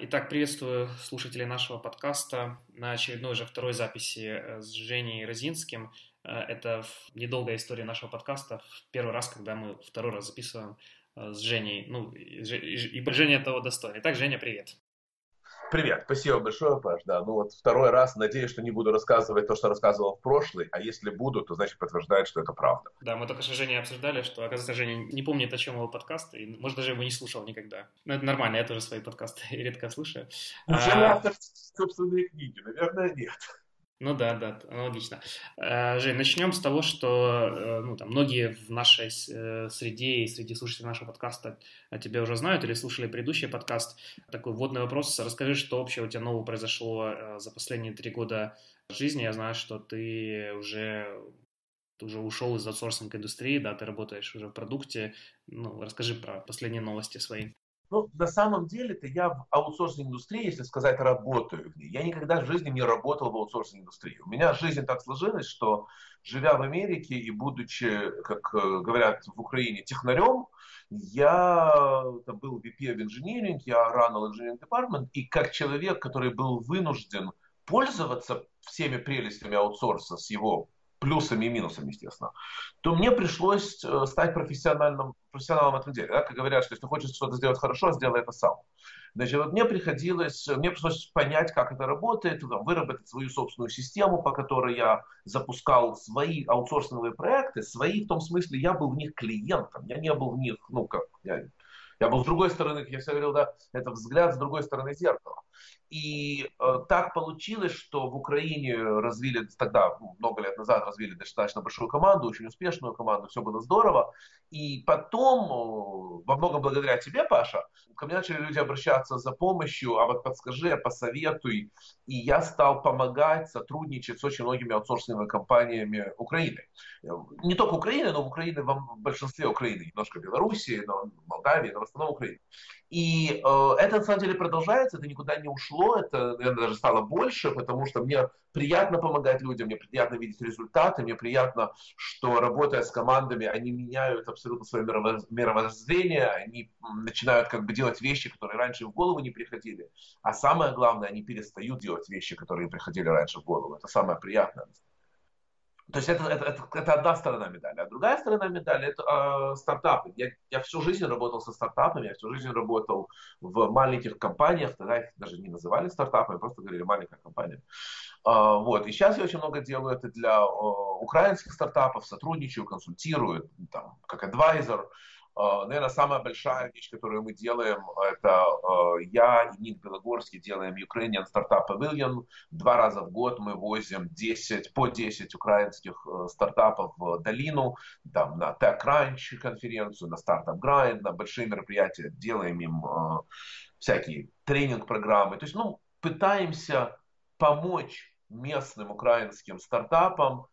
Итак, приветствую слушателей нашего подкаста на очередной же второй записи э, с Женей Розинским. Э, это недолгая история нашего подкаста. Первый раз, когда мы второй раз записываем э, с Женей. Ну, и Женя этого достоин. Итак, Женя, привет. Привет, спасибо большое, Паш. Да, ну вот второй раз, надеюсь, что не буду рассказывать то, что рассказывал в прошлый, а если буду, то значит подтверждает, что это правда. Да, мы только что Женя обсуждали, что, оказывается, Женя не помнит, о чем его подкаст, и, может, даже его не слушал никогда. Но это нормально, я тоже свои подкасты редко слушаю. Ничего а... автор собственные книги? Наверное, нет. Ну да, да, аналогично. Э, Жень, начнем с того, что э, ну, там, многие в нашей э, среде и среди слушателей нашего подкаста тебя уже знают или слушали предыдущий подкаст. Такой вводный вопрос. Расскажи, что общего у тебя нового произошло за последние три года жизни. Я знаю, что ты уже ты уже ушел из аутсорсинг индустрии, да, ты работаешь уже в продукте. Ну, расскажи про последние новости свои. Ну, на самом деле-то я в аутсорсинг индустрии, если сказать, работаю в ней. Я никогда в жизни не работал в аутсорсинг индустрии. У меня жизнь так сложилась, что живя в Америке и будучи, как э, говорят в Украине, технарем, я там, был VP of Engineering, я ранил Engineering Department, и как человек, который был вынужден пользоваться всеми прелестями аутсорса с его плюсами и минусами, естественно, то мне пришлось э, стать профессиональным, профессионалом в этом деле. Да? Как говорят, что если хочешь что-то сделать хорошо, сделай это сам. Значит, вот мне приходилось, мне пришлось понять, как это работает, выработать свою собственную систему, по которой я запускал свои аутсорсинговые проекты, свои в том смысле, я был в них клиентом, я не был в них, ну как, я, я был с другой стороны, как я всегда говорил, да, это взгляд с другой стороны зеркала. И э, так получилось, что в Украине развили тогда, ну, много лет назад развили достаточно большую команду, очень успешную команду, все было здорово. И потом, э, во многом благодаря тебе, Паша, ко мне начали люди обращаться за помощью, а вот подскажи, посоветуй. И я стал помогать, сотрудничать с очень многими аутсорсинговыми компаниями Украины. Не только Украины, но в Украине, в большинстве Украины, немножко Белоруссии, но Молдавии, но в основном Украины. И э, это на самом деле продолжается, это никуда не ушло, это, наверное, даже стало больше, потому что мне приятно помогать людям, мне приятно видеть результаты, мне приятно, что работая с командами, они меняют абсолютно свое мировоззрение, они начинают как бы делать вещи, которые раньше в голову не приходили. А самое главное, они перестают делать вещи, которые приходили раньше в голову. Это самое приятное. То есть это, это, это, это одна сторона медали. А другая сторона медали это э, стартапы. Я, я всю жизнь работал со стартапами, я всю жизнь работал в маленьких компаниях, тогда их даже не называли стартапами, просто говорили маленькая компания. Э, вот. И сейчас я очень много делаю это для э, украинских стартапов, сотрудничаю, консультирую, там, как адвайзер. А, наверное, самая большая вещь, которую мы делаем, это а, я и Ник Белогорский делаем Ukrainian Startup Pavilion. Два раза в год мы возим 10, по 10 украинских э, стартапов в долину, там, на TechCrunch конференцию, на Startup Grind, на большие мероприятия, делаем им э, всякие тренинг-программы. То есть, ну, пытаемся помочь местным украинским стартапам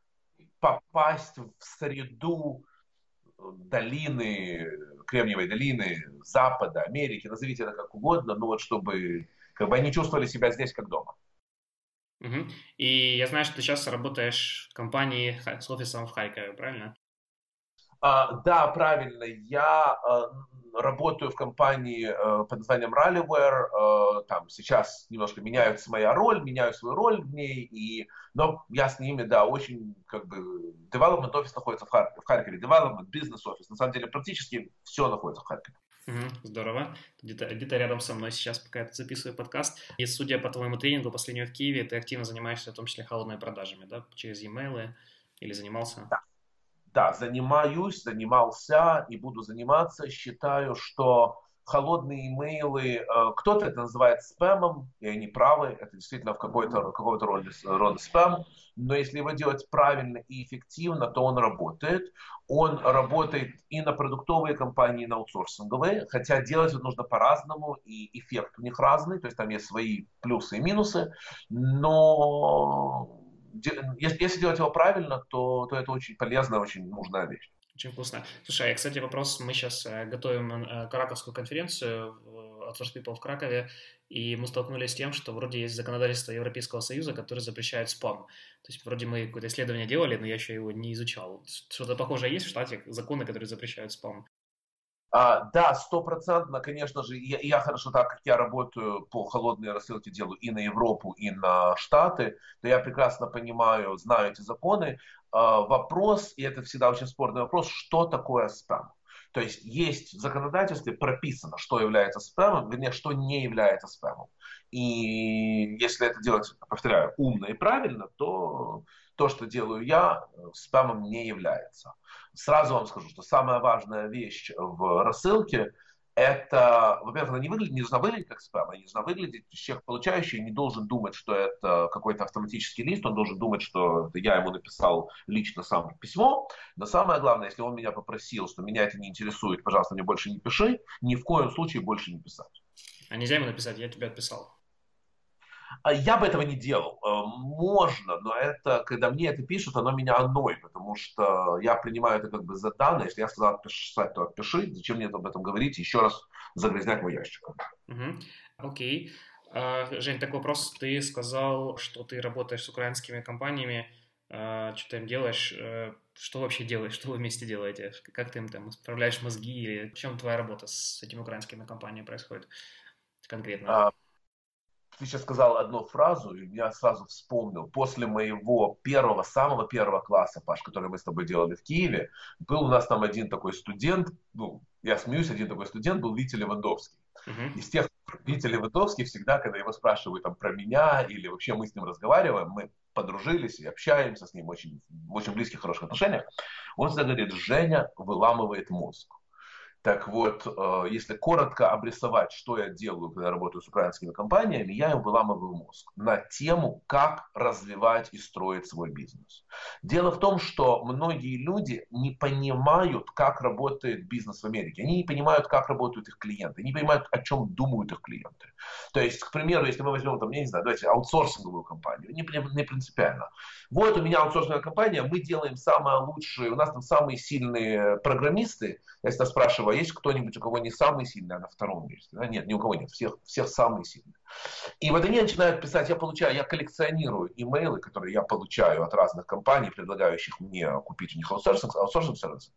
попасть в среду долины, Кремниевой долины, Запада, Америки, назовите это как угодно, но вот чтобы как бы они чувствовали себя здесь как дома. Угу. И я знаю, что ты сейчас работаешь в компании с офисом в Харькове, правильно? А, да, правильно. Я а, работаю в компании э, под названием Rallyware. Э, там сейчас немножко меняется моя роль, меняю свою роль в ней, и, но я с ними, да, очень как бы development офис находится в, Хар- в Харькове, development, бизнес офис, на самом деле практически все находится в Харькове. Угу, здорово. Где-то где рядом со мной сейчас, пока я записываю подкаст. И судя по твоему тренингу последнего в Киеве, ты активно занимаешься, в том числе, холодными продажами, да, через e-mail или занимался? Да да, занимаюсь, занимался и буду заниматься. Считаю, что холодные имейлы, э, кто-то это называет спамом, и они правы, это действительно в какой-то какой роде, рода спам, но если его делать правильно и эффективно, то он работает. Он работает и на продуктовые компании, и на аутсорсинговые, хотя делать это нужно по-разному, и эффект у них разный, то есть там есть свои плюсы и минусы, но если делать его правильно, то, то это очень полезная, очень нужная вещь. Очень вкусно. Слушай, а, кстати, вопрос. Мы сейчас э, готовим э, Караковскую конференцию от Source People в Кракове, и мы столкнулись с тем, что вроде есть законодательство Европейского Союза, которое запрещает спам. То есть вроде мы какое-то исследование делали, но я еще его не изучал. Что-то похожее есть в штате, законы, которые запрещают спам? А, да, стопроцентно, конечно же, я, я хорошо, так как я работаю по холодной рассылке, делаю и на Европу, и на Штаты, то я прекрасно понимаю, знаю эти законы. А, вопрос, и это всегда очень спорный вопрос, что такое спам? То есть есть в законодательстве прописано, что является спамом, вернее, что не является спамом. И если это делать, повторяю, умно и правильно, то то, что делаю я, спамом не является. Сразу вам скажу, что самая важная вещь в рассылке это, во-первых, она не, выглядит, не должна выглядеть как спам, она не должна выглядеть, человек получающий не должен думать, что это какой-то автоматический лист, он должен думать, что я ему написал лично сам письмо, но самое главное, если он меня попросил, что меня это не интересует, пожалуйста, мне больше не пиши, ни в коем случае больше не писать. А нельзя ему написать, я тебя отписал? А я бы этого не делал. Э, можно, но это, когда мне это пишут, оно меня оной, потому что я принимаю это как бы за данное. Если я сказал отписать, то отпиши. Зачем мне об этом говорить? Еще раз загрязнять мой ящик. Угу. Окей. А, Жень, такой вопрос. Ты сказал, что ты работаешь с украинскими компаниями. А, что ты им делаешь? Что вообще делаешь? Что вы вместе делаете? Как ты им там исправляешь мозги? Или в чем твоя работа с этими украинскими компаниями происходит конкретно? Ты сейчас сказал одну фразу, и я сразу вспомнил. После моего первого, самого первого класса, Паш, который мы с тобой делали в Киеве, был у нас там один такой студент, ну, я смеюсь, один такой студент был Витя Левандовский. Uh-huh. Из тех Витя Левандовский всегда, когда его спрашивают там про меня или вообще мы с ним разговариваем, мы подружились и общаемся с ним очень, в очень близких, хороших отношениях, он всегда говорит, Женя выламывает мозг. Так вот, э, если коротко обрисовать, что я делаю, когда работаю с украинскими компаниями, я им выламываю мозг на тему, как развивать и строить свой бизнес. Дело в том, что многие люди не понимают, как работает бизнес в Америке. Они не понимают, как работают их клиенты, не понимают, о чем думают их клиенты. То есть, к примеру, если мы возьмем, там, я не знаю, давайте аутсорсинговую компанию, не, не принципиально. Вот у меня аутсорсинговая компания, мы делаем самые лучшие, у нас там самые сильные программисты. Я всегда спрашиваю, есть кто-нибудь, у кого не самый сильный, а на втором месте? Да? Нет, ни у кого нет, всех, всех самые сильные. И вот они начинают писать, я получаю, я коллекционирую имейлы, которые я получаю от разных компаний, предлагающих мне купить у них аутсорсинг, аутсорсинг сервис.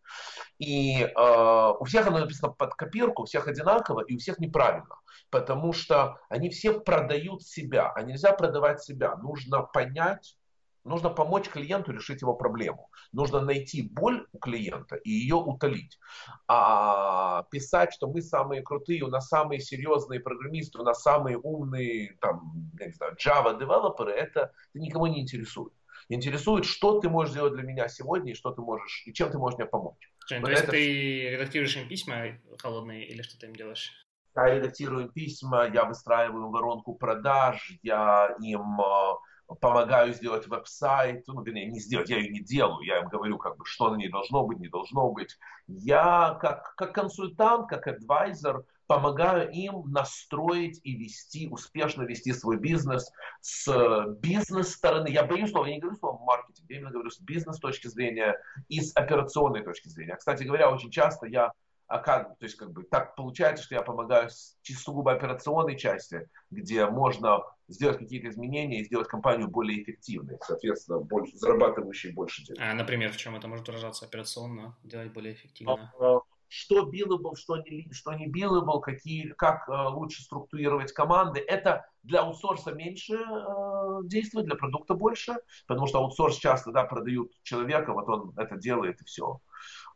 И э, у всех оно написано под копирку, у всех одинаково и у всех неправильно. Потому что они все продают себя, а нельзя продавать себя. Нужно понять, Нужно помочь клиенту решить его проблему. Нужно найти боль у клиента и ее утолить. А писать, что мы самые крутые, у нас самые серьезные программисты, у нас самые умные там, я не знаю, Java девелоперы, это, это никого не интересует. Интересует, что ты можешь сделать для меня сегодня и что ты можешь, и чем ты можешь мне помочь. Жень, вот то есть это... ты редактируешь им письма холодные или что ты им делаешь? Я редактирую письма, я выстраиваю воронку продаж, я им а, помогаю сделать веб-сайт, ну, вернее, не сделать, я ее не делаю, я им говорю, как бы, что на ней должно быть, не должно быть. Я как, как консультант, как адвайзер помогаю им настроить и вести, успешно вести свой бизнес с бизнес-стороны. Я боюсь слова, я не говорю слово маркетинг, я именно говорю с бизнес точки зрения и с операционной точки зрения. Кстати говоря, очень часто я а как, то есть как бы так получается, что я помогаю сугубо операционной части, где можно сделать какие-то изменения и сделать компанию более эффективной, соответственно, больше, зарабатывающей больше денег. А, например, в чем это может выражаться операционно, делать более эффективно? А, что billable, что не, что не billable, какие, как э, лучше структурировать команды. Это для аутсорса меньше э, действует, для продукта больше, потому что аутсорс часто да, продают человека, вот он это делает и все.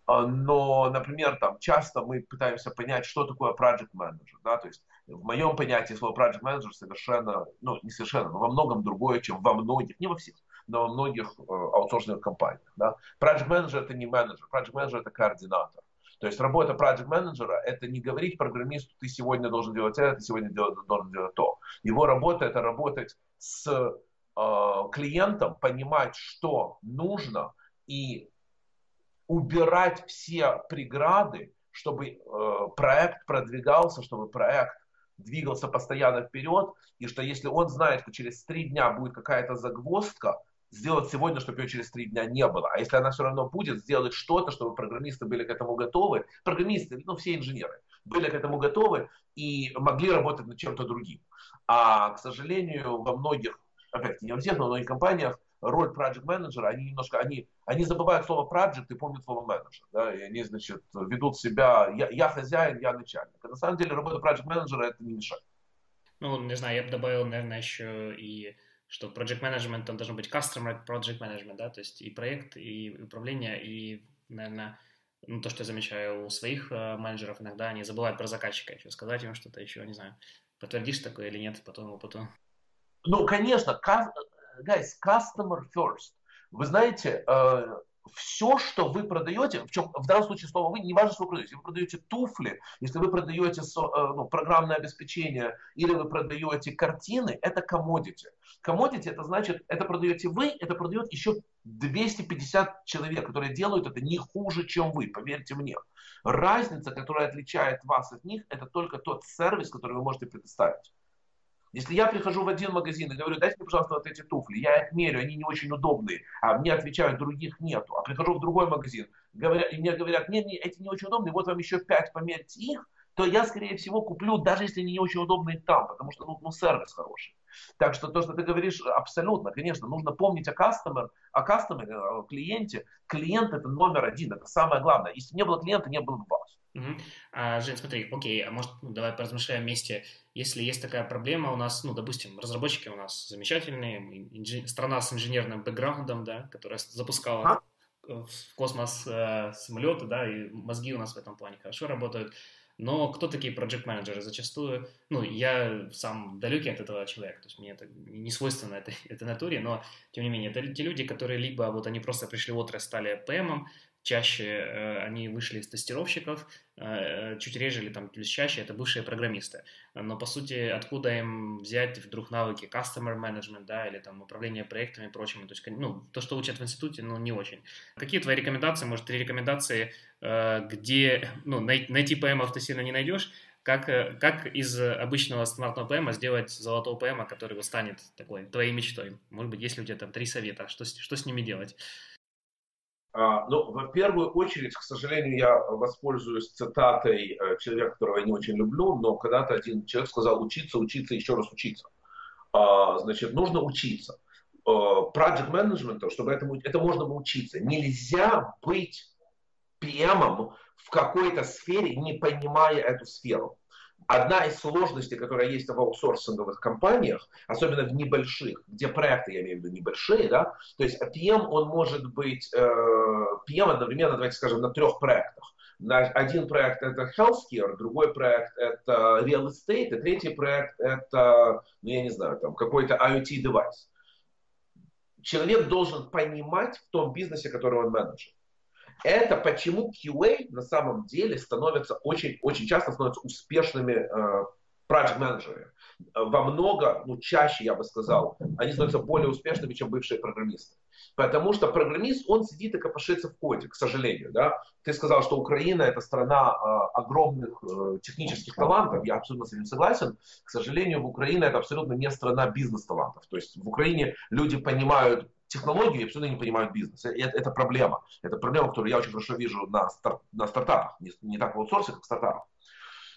А, но, например, там часто мы пытаемся понять, что такое project manager, да, то есть в моем понятии слово project manager совершенно, ну, не совершенно, но во многом другое, чем во многих, не во всех, но во многих э, аутсорсинговых компаниях, да. Project manager это не менеджер, project manager это координатор. То есть работа project менеджера это не говорить программисту, ты сегодня должен делать это, ты сегодня должен делать то. Его работа это работать с э, клиентом, понимать, что нужно, и убирать все преграды, чтобы э, проект продвигался, чтобы проект двигался постоянно вперед, и что если он знает, что через три дня будет какая-то загвоздка, сделать сегодня, чтобы ее через три дня не было. А если она все равно будет, сделать что-то, чтобы программисты были к этому готовы, программисты, ну все инженеры, были к этому готовы и могли работать над чем-то другим. А, к сожалению, во многих, опять не во всех, но во многих компаниях роль project менеджера, они немножко, они, они забывают слово project и помнят слово менеджер, да, и они, значит, ведут себя, я, я хозяин, я начальник. А на самом деле работа project менеджера это не мешает. Ну, не знаю, я бы добавил, наверное, еще и что project management, там должен быть customer project management, да, то есть и проект, и управление, и, наверное, ну, то, что я замечаю у своих э, менеджеров, иногда они забывают про заказчика еще, сказать им что-то еще, не знаю, подтвердишь такое или нет, потом, потом. Ну, конечно, guys, customer first. Вы знаете, э, все, что вы продаете, в чем в данном случае слово вы, не важно, что вы продаете, вы продаете туфли, если вы продаете э, ну, программное обеспечение или вы продаете картины, это commodity. Commodity это значит, это продаете вы, это продает еще 250 человек, которые делают это не хуже, чем вы, поверьте мне. Разница, которая отличает вас от них, это только тот сервис, который вы можете предоставить. Если я прихожу в один магазин и говорю, дайте мне, пожалуйста, вот эти туфли, я их мерю, они не очень удобные, а мне отвечают, других нету. А прихожу в другой магазин, и мне говорят, нет, нет, эти не очень удобные, вот вам еще пять, померьте их, то я, скорее всего, куплю, даже если они не очень удобные там, потому что ну, ну, сервис хороший. Так что то, что ты говоришь, абсолютно, конечно, нужно помнить о customer, о customer, о клиенте. Клиент это номер один, это самое главное. Если не было клиента, не было бы вас. Угу. А, Жень, смотри, окей, а может, ну, давай поразмышляем вместе. Если есть такая проблема у нас, ну, допустим, разработчики у нас замечательные, инжи... страна с инженерным бэкграундом, да, которая запускала а? в космос э, самолеты, да, и мозги у нас в этом плане хорошо работают. Но кто такие проект менеджеры Зачастую, ну, я сам далекий от этого человека, то есть мне это не свойственно этой, этой натуре, но, тем не менее, это те люди, которые либо вот они просто пришли в отрасль, стали ПМом, чаще э, они вышли из тестировщиков, э, чуть реже или там плюс чаще это бывшие программисты. Но по сути, откуда им взять вдруг навыки customer management, да, или там управление проектами и прочим. То есть, ну, то, что учат в институте, ну, не очень. Какие твои рекомендации, может, три рекомендации, э, где, ну, найти ПМов ты сильно не найдешь, как, как из обычного стандартного ПМа сделать золотого ПМа, который вот станет такой твоей мечтой? Может быть, есть ли у тебя там три совета, что, что с ними делать? А, ну, в первую очередь, к сожалению, я воспользуюсь цитатой э, человека, которого я не очень люблю, но когда-то один человек сказал учиться, учиться, еще раз учиться. А, значит, нужно учиться. А, project management, чтобы этому, это можно учиться. Нельзя быть PM в какой-то сфере, не понимая эту сферу одна из сложностей, которая есть в аутсорсинговых компаниях, особенно в небольших, где проекты, я имею в виду небольшие, да, то есть PM, он может быть, э, PM одновременно, давайте скажем, на трех проектах. Один проект это healthcare, другой проект это real estate, и третий проект это, ну я не знаю, там какой-то IoT девайс. Человек должен понимать в том бизнесе, который он менеджер. Это почему QA на самом деле становятся очень, очень часто становятся успешными э, project менеджерами. Во много, ну чаще я бы сказал, они становятся более успешными, чем бывшие программисты. Потому что программист, он сидит и копошится в коде, к сожалению. Да? Ты сказал, что Украина это страна э, огромных э, технических талантов, я абсолютно с этим согласен. К сожалению, в Украине это абсолютно не страна бизнес-талантов. То есть в Украине люди понимают технологии абсолютно не понимают бизнес. Это, это проблема. Это проблема, которую я очень хорошо вижу на, стар, на стартапах. Не, не так в аутсорсе, как в стартапах.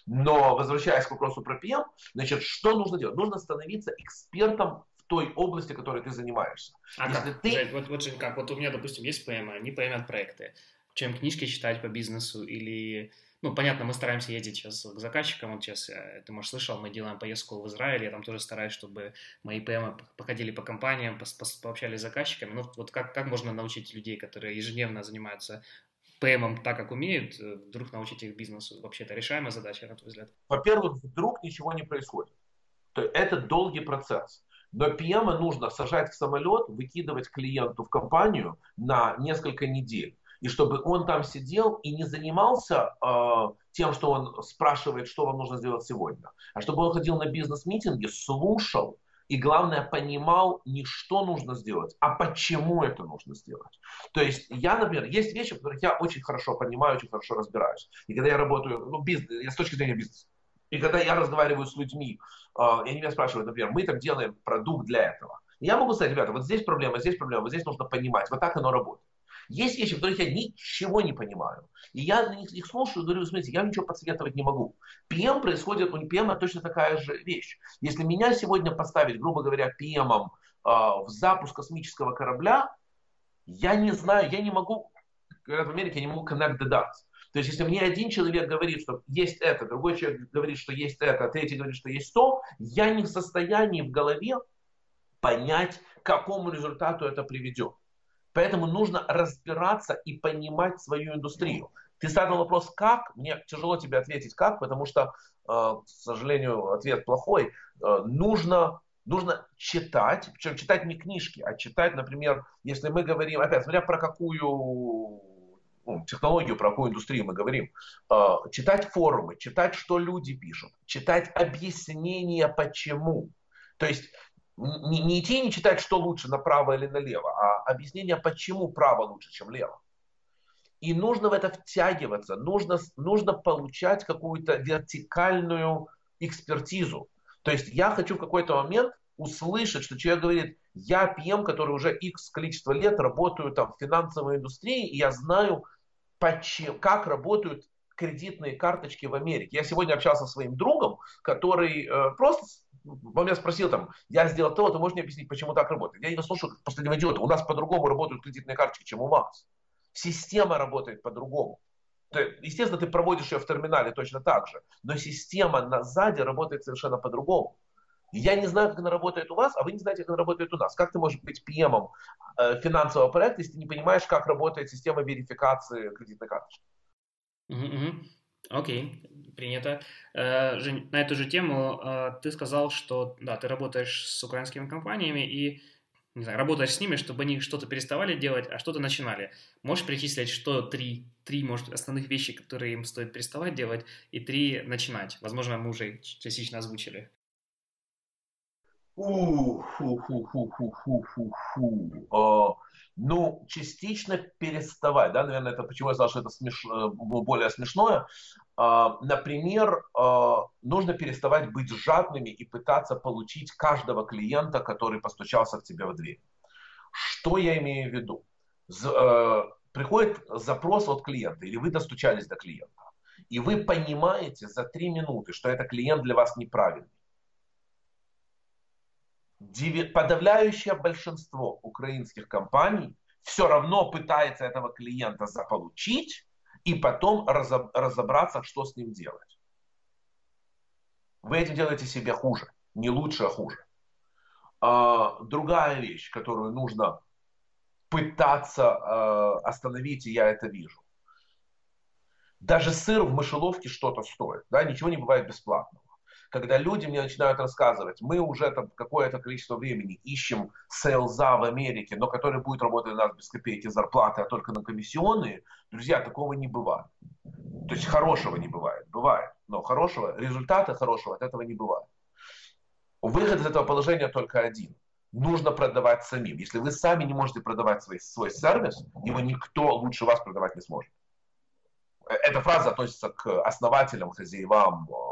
Но возвращаясь к вопросу про PM, значит, что нужно делать? Нужно становиться экспертом в той области, которой ты занимаешься. А Если как? Ты... Жень, вот, вот, Жень, как? Вот у меня, допустим, есть PM, они поймят проекты. Чем книжки читать по бизнесу или ну, понятно, мы стараемся ездить сейчас к заказчикам, вот сейчас, э, ты, может, слышал, мы делаем поездку в Израиль, я там тоже стараюсь, чтобы мои ПМ походили по компаниям, по пообщались с заказчиками, ну, вот как, как можно научить людей, которые ежедневно занимаются ПМом так, как умеют, э, вдруг научить их бизнесу? Вообще это решаемая задача, на твой взгляд? Во-первых, вдруг ничего не происходит. То это долгий процесс. Но PM нужно сажать в самолет, выкидывать клиенту в компанию на несколько недель и чтобы он там сидел и не занимался э, тем, что он спрашивает, что вам нужно сделать сегодня, а чтобы он ходил на бизнес-митинги, слушал и, главное, понимал не что нужно сделать, а почему это нужно сделать. То есть я, например, есть вещи, в которых я очень хорошо понимаю, очень хорошо разбираюсь. И когда я работаю, ну, бизнес, я с точки зрения бизнеса, и когда я разговариваю с людьми, э, и они меня спрашивают, например, мы там делаем продукт для этого. Я могу сказать, ребята, вот здесь проблема, здесь проблема, вот здесь нужно понимать, вот так оно работает. Есть вещи, в которых я ничего не понимаю. И я на них, их слушаю говорю, смотрите, я ничего подсоветовать не могу. PM происходит, у PM точно такая же вещь. Если меня сегодня поставить, грубо говоря, PM в запуск космического корабля, я не знаю, я не могу, говорят в Америке, я не могу connect the dots. То есть, если мне один человек говорит, что есть это, другой человек говорит, что есть это, а третий говорит, что есть то, я не в состоянии в голове понять, к какому результату это приведет. Поэтому нужно разбираться и понимать свою индустрию. Ты задал вопрос, как? Мне тяжело тебе ответить, как, потому что, э, к сожалению, ответ плохой. Э, нужно нужно читать, причем читать не книжки, а читать, например, если мы говорим, опять, смотря про какую ну, технологию, про какую индустрию мы говорим, э, читать форумы, читать, что люди пишут, читать объяснения почему. То есть не, не идти и не читать, что лучше, направо или налево, а объяснение, почему право лучше, чем лево. И нужно в это втягиваться, нужно, нужно получать какую-то вертикальную экспертизу. То есть я хочу в какой-то момент услышать, что человек говорит, я PM, который уже X количество лет работаю там в финансовой индустрии, и я знаю, почему, как работают кредитные карточки в Америке. Я сегодня общался со своим другом, который э, просто он меня спросил там, я сделал то, ты можешь мне объяснить, почему так работает? Я его слушаю как последнего идиота. У нас по-другому работают кредитные карточки, чем у вас. Система работает по-другому. Естественно, ты проводишь ее в терминале точно так же, но система на сзади работает совершенно по-другому. Я не знаю, как она работает у вас, а вы не знаете, как она работает у нас. Как ты можешь быть PM э, финансового проекта, если ты не понимаешь, как работает система верификации кредитной карточки? Mm-hmm. Окей, принято. Э, Жень, на эту же тему э, ты сказал, что да, ты работаешь с украинскими компаниями и не знаю, работаешь с ними, чтобы они что-то переставали делать, а что-то начинали. Можешь перечислить, что три, три, может, основных вещи, которые им стоит переставать делать, и три начинать? Возможно, мы уже частично озвучили. Фу-фу-фу-фу-фу-фу. Ну, частично переставать, да, наверное, это почему я сказал, что это смеш... Э, более смешное. А, например, нужно переставать быть жадными и пытаться получить каждого клиента, который постучался к тебе в дверь. Что я имею в виду? Э, приходит запрос от клиента, или вы достучались до клиента, и вы понимаете за три минуты, что этот клиент для вас неправильный подавляющее большинство украинских компаний все равно пытается этого клиента заполучить и потом разобраться, что с ним делать. Вы этим делаете себе хуже, не лучше, а хуже. А, другая вещь, которую нужно пытаться э, остановить, и я это вижу. Даже сыр в мышеловке что-то стоит. Да? Ничего не бывает бесплатного когда люди мне начинают рассказывать, мы уже там какое-то количество времени ищем сейлза в Америке, но который будет работать у нас без копейки зарплаты, а только на комиссионные, друзья, такого не бывает. То есть хорошего не бывает. Бывает. Но хорошего, результата хорошего от этого не бывает. Выход из этого положения только один. Нужно продавать самим. Если вы сами не можете продавать свой, свой сервис, его никто лучше вас продавать не сможет. Э, эта фраза относится к основателям, хозяевам, Э,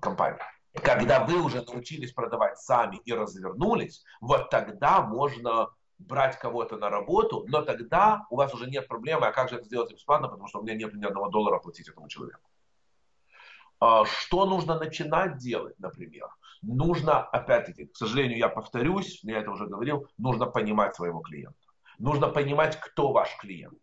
компании. Когда вы уже научились продавать сами и развернулись, вот тогда можно брать кого-то на работу, но тогда у вас уже нет проблемы, а как же это сделать бесплатно, потому что у меня нет ни одного доллара платить этому человеку. А, что нужно начинать делать, например? Нужно, опять-таки, к сожалению, я повторюсь, я это уже говорил, нужно понимать своего клиента. Нужно понимать, кто ваш клиент.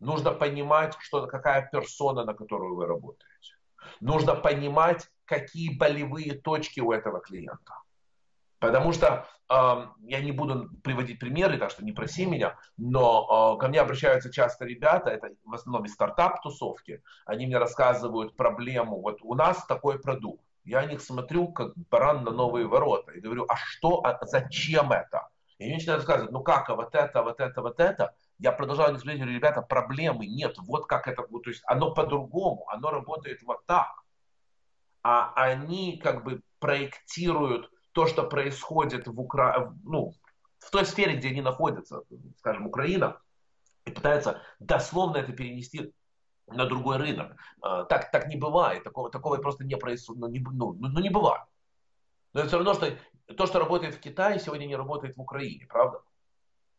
Нужно понимать, что, какая персона, на которую вы работаете. Нужно понимать, какие болевые точки у этого клиента. Потому что э, я не буду приводить примеры, так что не проси меня, но э, ко мне обращаются часто ребята, это в основном из стартап-тусовки, они мне рассказывают проблему, вот у нас такой продукт, я на них смотрю, как баран на новые ворота, и говорю, а что, а зачем это? И они начинают рассказывать, ну как, а вот это, вот это, вот это я продолжаю не говорить, ребята, проблемы нет, вот как это, то есть оно по-другому, оно работает вот так. А они как бы проектируют то, что происходит в, Укра... ну, в той сфере, где они находятся, скажем, Украина, и пытаются дословно это перенести на другой рынок. А, так, так не бывает, такого, такого просто не происходит, ну, не, ну, ну, не бывает. Но это все равно, что то, что работает в Китае, сегодня не работает в Украине, правда?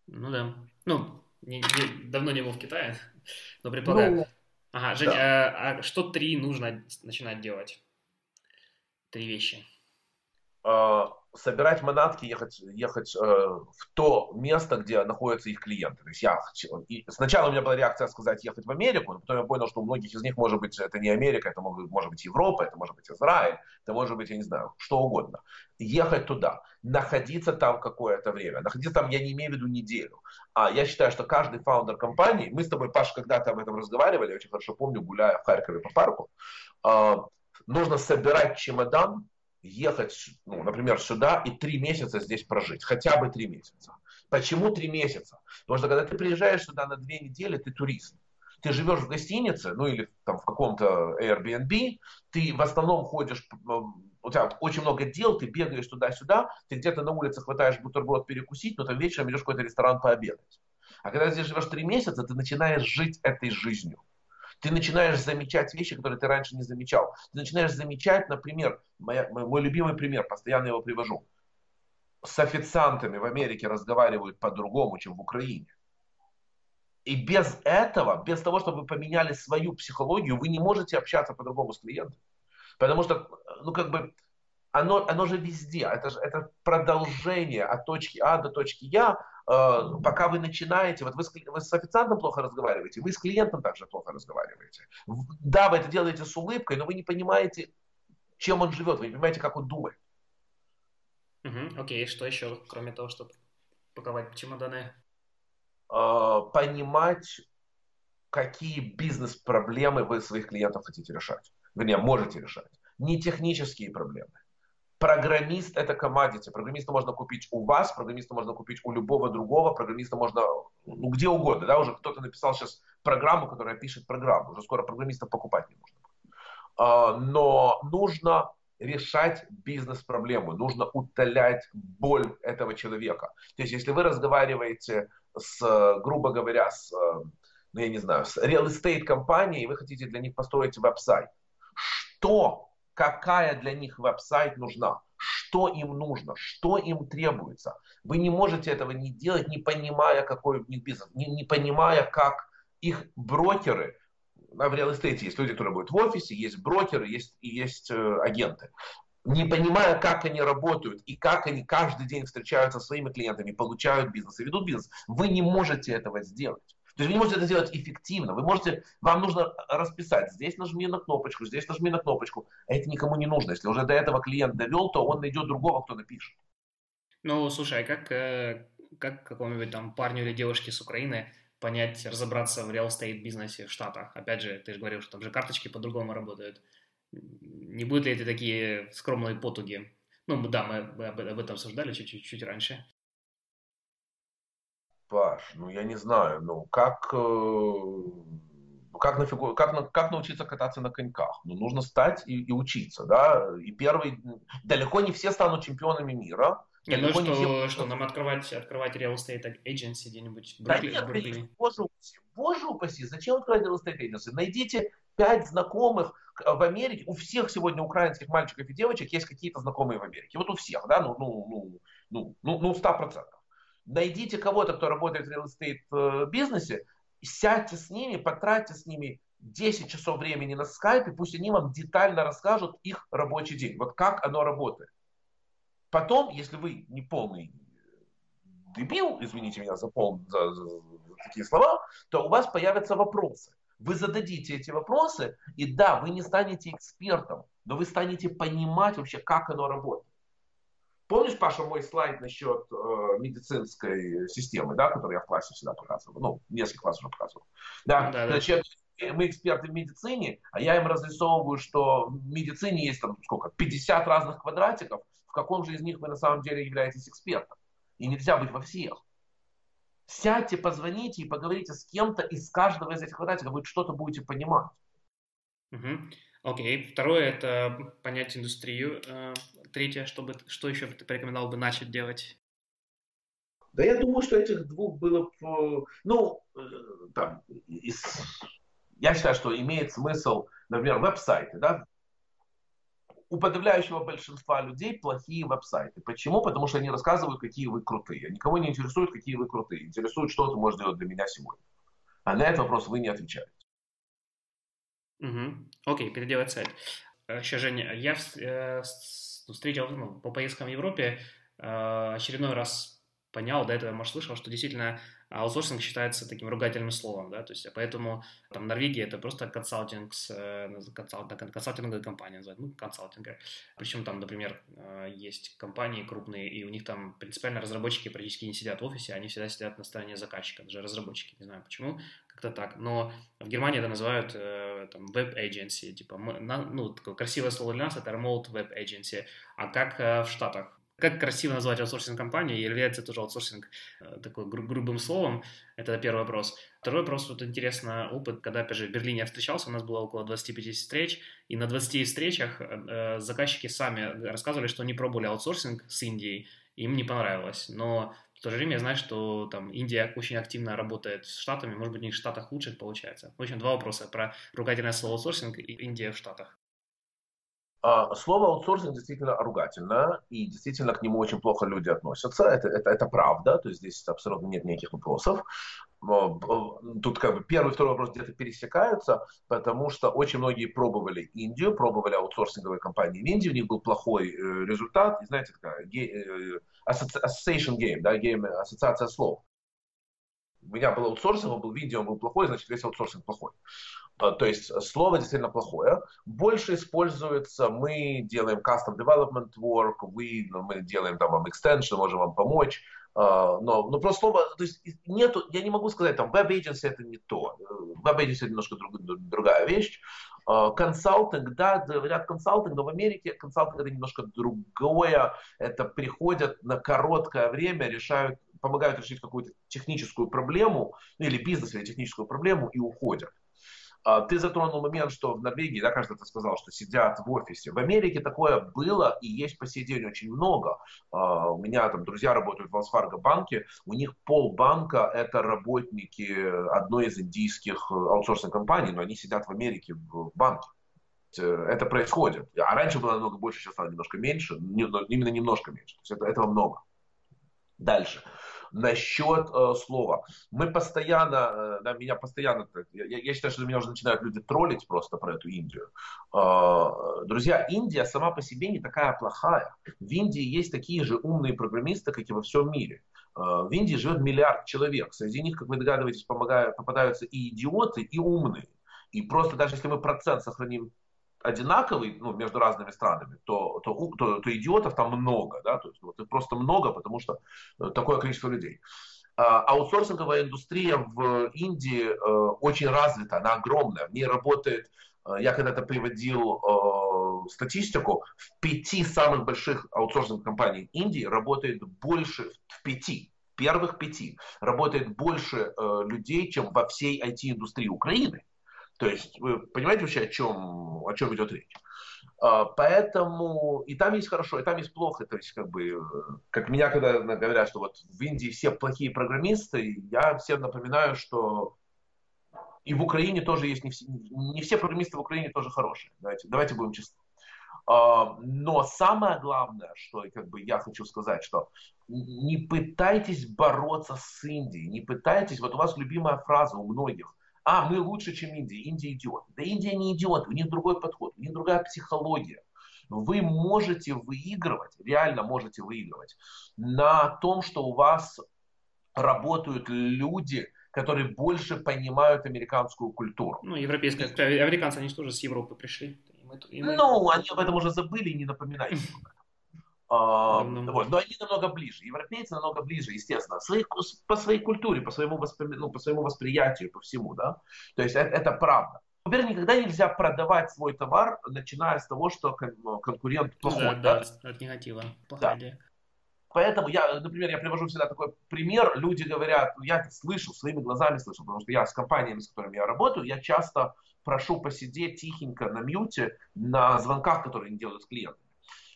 Ну да. Ну, не, не, давно не был в Китае, но предполагаю. Ну, ага, Жень, да. а, а что три нужно начинать делать? Три вещи. Э, собирать манатки, ехать, ехать э, в то место, где находятся их клиенты. То есть я и сначала у меня была реакция сказать ехать в Америку, но потом я понял, что у многих из них может быть это не Америка, это может, может быть Европа, это может быть Израиль, это может быть, я не знаю, что угодно. Ехать туда, находиться там какое-то время. Находиться там я не имею в виду неделю. А я считаю, что каждый фаундер компании, мы с тобой, Паш, когда-то об этом разговаривали, я очень хорошо помню, гуляя в Харькове по парку, э, нужно собирать чемодан, ехать, ну, например, сюда и три месяца здесь прожить. Хотя бы три месяца. Почему три месяца? Потому что когда ты приезжаешь сюда на две недели, ты турист. Ты живешь в гостинице, ну или там в каком-то Airbnb, ты в основном ходишь, у тебя очень много дел, ты бегаешь туда-сюда, ты где-то на улице хватаешь бутерброд перекусить, но там вечером идешь в какой-то ресторан пообедать. А когда здесь живешь три месяца, ты начинаешь жить этой жизнью. Ты начинаешь замечать вещи, которые ты раньше не замечал. Ты начинаешь замечать, например, моя, мой любимый пример, постоянно его привожу. С официантами в Америке разговаривают по-другому, чем в Украине. И без этого, без того, чтобы вы поменяли свою психологию, вы не можете общаться по-другому с клиентом. Потому что, ну, как бы, оно, оно же везде. Это, же, это продолжение от точки А до точки Я, пока вы начинаете, вот вы с, вы с официантом плохо разговариваете, вы с клиентом также плохо разговариваете. Да, вы это делаете с улыбкой, но вы не понимаете, чем он живет, вы не понимаете, как он думает. Угу, окей, что еще, кроме того, чтобы паковать чемоданы? Э, понимать, какие бизнес-проблемы вы своих клиентов хотите решать. Вернее, можете решать. Не технические проблемы Программист это командите. Программиста можно купить у вас, программиста можно купить у любого другого, программиста можно ну, где угодно. Да? Уже кто-то написал сейчас программу, которая пишет программу. Уже скоро программиста покупать не нужно. А, но нужно решать бизнес-проблему, нужно утолять боль этого человека. То есть, если вы разговариваете с, грубо говоря, с, ну, я не знаю, с real estate компанией, и вы хотите для них построить веб-сайт, что какая для них веб-сайт нужна, что им нужно, что им требуется. Вы не можете этого не делать, не понимая, какой у них бизнес, не, не понимая, как их брокеры, а в реал эстейте есть люди, которые будут в офисе, есть брокеры, есть, и есть э, агенты. Не понимая, как они работают и как они каждый день встречаются со своими клиентами, получают бизнес и ведут бизнес, вы не можете этого сделать. То есть вы можете это сделать эффективно. Вы можете, вам нужно расписать, здесь нажми на кнопочку, здесь нажми на кнопочку. А это никому не нужно. Если уже до этого клиент довел, то он найдет другого, кто напишет. Ну, слушай, а как, э, как какому-нибудь там парню или девушке с Украины понять, разобраться в real estate бизнесе в Штатах? Опять же, ты же говорил, что там же карточки по-другому работают. Не будут ли это такие скромные потуги? Ну, да, мы об этом обсуждали чуть-чуть раньше. Паш, ну я не знаю, ну как, э, как, на фигу, как, на, как научиться кататься на коньках? Ну нужно стать и, и учиться, да. И первый, далеко не все станут чемпионами мира. Не, ну что, не что нам открывать, открывать real estate agency где-нибудь в Бруклине? Да нет, Бруклине. Боже упаси, боже упаси, зачем открывать real estate agency? Найдите пять знакомых в Америке, у всех сегодня украинских мальчиков и девочек есть какие-то знакомые в Америке. Вот у всех, да, ну, ну, ну, ну, ну, ну, 100% найдите кого-то, кто работает в э, бизнесе, сядьте с ними, потратьте с ними 10 часов времени на скайпе, пусть они вам детально расскажут их рабочий день, вот как оно работает. Потом, если вы не полный дебил, извините меня за, пол, за, за, за такие слова, то у вас появятся вопросы. Вы зададите эти вопросы, и да, вы не станете экспертом, но вы станете понимать вообще, как оно работает. Помнишь, Паша, мой слайд насчет э, медицинской системы, да, который я в классе всегда показывал? Ну, несколько классов уже показывал. Да, да, значит, да. мы эксперты в медицине, а я им разрисовываю, что в медицине есть там сколько, 50 разных квадратиков, в каком же из них вы на самом деле являетесь экспертом. И нельзя быть во всех. Сядьте, позвоните и поговорите с кем-то из каждого из этих квадратиков, вы что-то будете понимать. Угу. Окей. Второе – это понять индустрию. Э, третье, чтобы, что еще ты порекомендовал бы начать делать? Да я думаю, что этих двух было, ну, э, там, из, я считаю, что имеет смысл, например, веб-сайты, да, у подавляющего большинства людей плохие веб-сайты. Почему? Потому что они рассказывают, какие вы крутые. Никого не интересует, какие вы крутые. Интересует, что ты можешь делать для меня сегодня. А на этот вопрос вы не отвечаете. Угу. Окей, переделать сайт. Еще, Женя, я э, встретил ну, по поездкам в Европе, э, очередной раз понял, до этого, может, слышал, что действительно аутсорсинг считается таким ругательным словом, да, то есть поэтому там Норвегия это просто консалтинг, э, консалтинговая компания называют, ну, консалтинга. Причем там, например, э, есть компании крупные, и у них там принципиально разработчики практически не сидят в офисе, они всегда сидят на стороне заказчика, даже разработчики, не знаю почему, как-то так. Но в Германии это называют э, там web agency, типа, ну, такое красивое слово для нас это remote web agency, а как в Штатах? Как красиво назвать аутсорсинг-компанию? Является тоже аутсорсинг э, такой гру- грубым словом? Это первый вопрос. Второй вопрос, вот интересно, опыт, когда, опять же, в Берлине я встречался, у нас было около 25 встреч, и на 20 встречах э, э, заказчики сами рассказывали, что они пробовали аутсорсинг с Индией, им не понравилось. Но в то же время я знаю, что там Индия очень активно работает с Штатами, может быть, у них в Штатах лучше получается. В общем, два вопроса про ругательное слово аутсорсинг и Индия в Штатах. А, слово аутсорсинг действительно ругательно, и действительно к нему очень плохо люди относятся. Это, это, это правда, то есть здесь абсолютно нет никаких вопросов. Тут как бы первый и второй вопрос где-то пересекаются, потому что очень многие пробовали Индию, пробовали аутсорсинговые компании в Индии, у них был плохой э, результат, и знаете, такая э, association game, да, game, ассоциация слов. У меня был аутсорсинг, он был видео, он был плохой, значит весь аутсорсинг плохой. А, то есть слово действительно плохое. Больше используется, мы делаем custom development work, вы, ну, мы делаем там вам extension, можем вам помочь. А, но, но просто слово, то есть нету, я не могу сказать, там agency это не то. Agency это немножко друг, другая вещь. А, консалтинг, да, говорят консалтинг, но в Америке консалтинг это немножко другое. Это приходят на короткое время, решают помогают решить какую-то техническую проблему, ну, или бизнес, или техническую проблему и уходят. А, ты затронул момент, что в Норвегии, да, кажется, ты сказал, что сидят в офисе. В Америке такое было и есть по сей день очень много. А, у меня там друзья работают в Fargo банке, у них полбанка это работники одной из индийских аутсорсинг компаний, но они сидят в Америке в банке это происходит. А раньше было намного больше, сейчас стало немножко меньше, именно немножко меньше. То есть это, этого много. Дальше насчет э, слова. Мы постоянно, э, да, меня постоянно, я, я считаю, что меня уже начинают люди троллить просто про эту Индию. Э, друзья, Индия сама по себе не такая плохая. В Индии есть такие же умные программисты, как и во всем мире. Э, в Индии живет миллиард человек. Среди них, как вы догадываетесь, помогают, попадаются и идиоты, и умные. И просто даже если мы процент сохраним одинаковый ну, между разными странами, то, то, то, то идиотов там много, да, то есть вот их просто много, потому что э, такое количество людей. А, аутсорсинговая индустрия в Индии э, очень развита, она огромная, в ней работает, э, я когда-то приводил статистику, в пяти самых больших аутсорсинговых компаний Индии работает больше, в пяти, первых пяти, работает больше людей, чем во всей IT-индустрии Украины. То есть вы понимаете вообще, о чем, о чем идет речь? А, поэтому и там есть хорошо, и там есть плохо. То есть, как бы, как меня когда говорят, что вот в Индии все плохие программисты, я всем напоминаю, что и в Украине тоже есть не все, не все программисты в Украине тоже хорошие. Давайте, давайте будем честны. А, но самое главное, что как бы я хочу сказать, что не пытайтесь бороться с Индией, не пытайтесь, вот у вас любимая фраза у многих, а, мы лучше, чем Индия, Индия идиот. Да Индия не идиот, у них другой подход, у них другая психология. Вы можете выигрывать, реально можете выигрывать на том, что у вас работают люди, которые больше понимают американскую культуру. Ну, европейская, американцы, они же тоже с Европы пришли. И мы, и мы... Ну, они об этом уже забыли и не напоминайте. А, вот. Но они намного ближе. Европейцы намного ближе, естественно, по своей культуре, по своему, воспри... ну, по своему восприятию, по всему. Да? То есть это, это правда. Например, никогда нельзя продавать свой товар, начиная с того, что конкурент плохой. Да, да, да? от негатива. Да. Поэтому я, например, я привожу всегда такой пример. Люди говорят, ну, я это слышал, своими глазами слышал, потому что я с компаниями, с которыми я работаю, я часто прошу посидеть тихенько на мьюте на звонках, которые они делают с клиентами.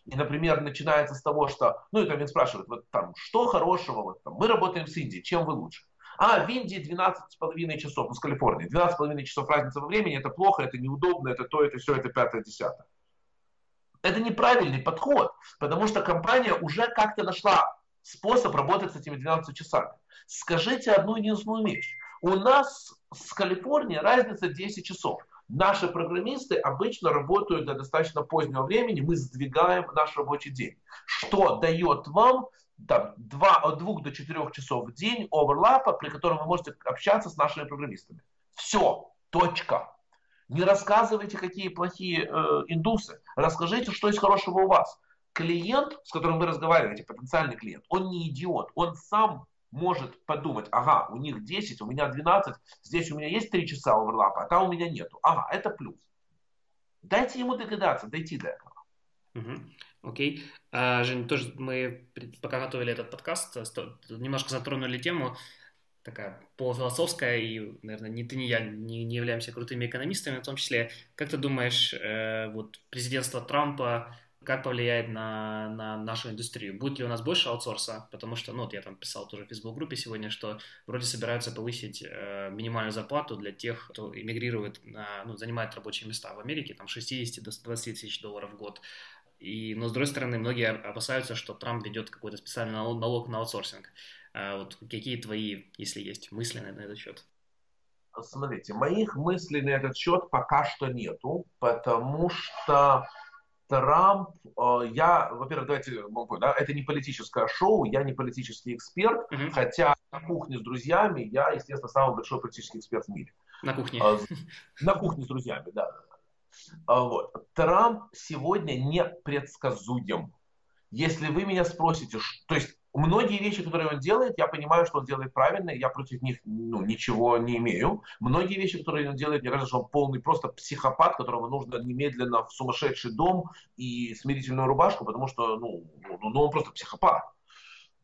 И, например, начинается с того, что, ну, и там меня спрашивают, вот там, что хорошего, вот там, мы работаем с Индией, чем вы лучше? А, в Индии 12,5 часов, ну, с Калифорнии, 12,5 часов разница во времени, это плохо, это неудобно, это то, это все, это пятое, десятое. Это неправильный подход, потому что компания уже как-то нашла способ работать с этими 12 часами. Скажите одну единственную вещь. У нас с Калифорнией разница 10 часов. Наши программисты обычно работают до достаточно позднего времени, мы сдвигаем наш рабочий день, что дает вам там, 2, от 2 до 4 часов в день оверлапа, при котором вы можете общаться с нашими программистами. Все, точка. Не рассказывайте, какие плохие э, индусы. Расскажите, что есть хорошего у вас. Клиент, с которым вы разговариваете, потенциальный клиент, он не идиот. Он сам может подумать, ага, у них 10, у меня 12, здесь у меня есть 3 часа оверлапа, а там у меня нету. Ага, это плюс. Дайте ему догадаться, дойти до этого. Угу. Окей. А, Жень, тоже мы, пока готовили этот подкаст, немножко затронули тему, такая полуфилософская, и, наверное, ни ты, ни я не, не являемся крутыми экономистами, в том числе, как ты думаешь, э, вот президентство Трампа как повлияет на, на нашу индустрию? Будет ли у нас больше аутсорса? Потому что, ну, вот я там писал тоже в Facebook-группе сегодня, что вроде собираются повысить э, минимальную зарплату для тех, кто эмигрирует, на, ну, занимает рабочие места в Америке, там, 60 до 120 тысяч долларов в год. И, но, с другой стороны, многие опасаются, что Трамп ведет какой-то специальный налог на аутсорсинг. А вот какие твои, если есть, мысли на, этот счет? Смотрите, моих мыслей на этот счет пока что нету, потому что Трамп, э, я, во-первых, давайте, да, это не политическое шоу, я не политический эксперт, угу. хотя на кухне с друзьями я, естественно, самый большой политический эксперт в мире. На кухне. А, на кухне с друзьями, да. А, вот. Трамп сегодня не предсказуем. Если вы меня спросите, то есть Многие вещи, которые он делает, я понимаю, что он делает правильно, я против них ну, ничего не имею. Многие вещи, которые он делает, мне кажется, что он полный просто психопат, которого нужно немедленно в сумасшедший дом и смирительную рубашку, потому что ну, ну, ну он просто психопат.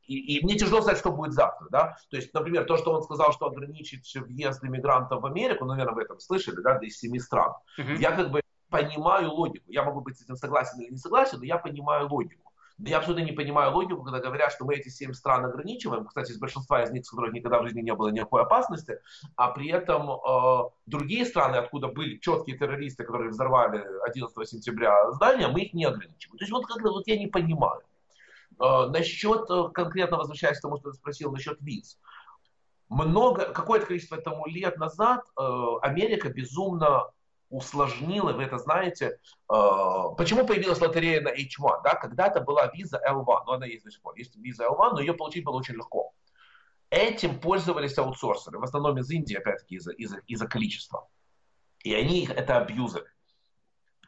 И, и мне тяжело сказать, что будет завтра. Да? То есть, например, то, что он сказал, что ограничит въезд иммигрантов в Америку, ну, наверное, вы этом слышали, да, из семи стран. Uh-huh. Я как бы понимаю логику. Я могу быть с этим согласен или не согласен, но я понимаю логику. Я абсолютно не понимаю логику, когда говорят, что мы эти семь стран ограничиваем. Кстати, из большинства из них, с которых никогда в жизни не было никакой опасности, а при этом э, другие страны, откуда были четкие террористы, которые взорвали 11 сентября здание, мы их не ограничиваем. То есть вот как-то вот я не понимаю. Э, насчет, э, конкретно возвращаясь к тому, что ты спросил, насчет виз. Много, какое-то количество тому лет назад э, Америка безумно усложнило, вы это знаете. А, почему появилась лотерея на H1? Да? Когда-то была виза L1, но она есть до сих пор. Есть виза L1, но ее получить было очень легко. Этим пользовались аутсорсеры, в основном из Индии, опять-таки, из-за из из количества. И они это абьюзеры.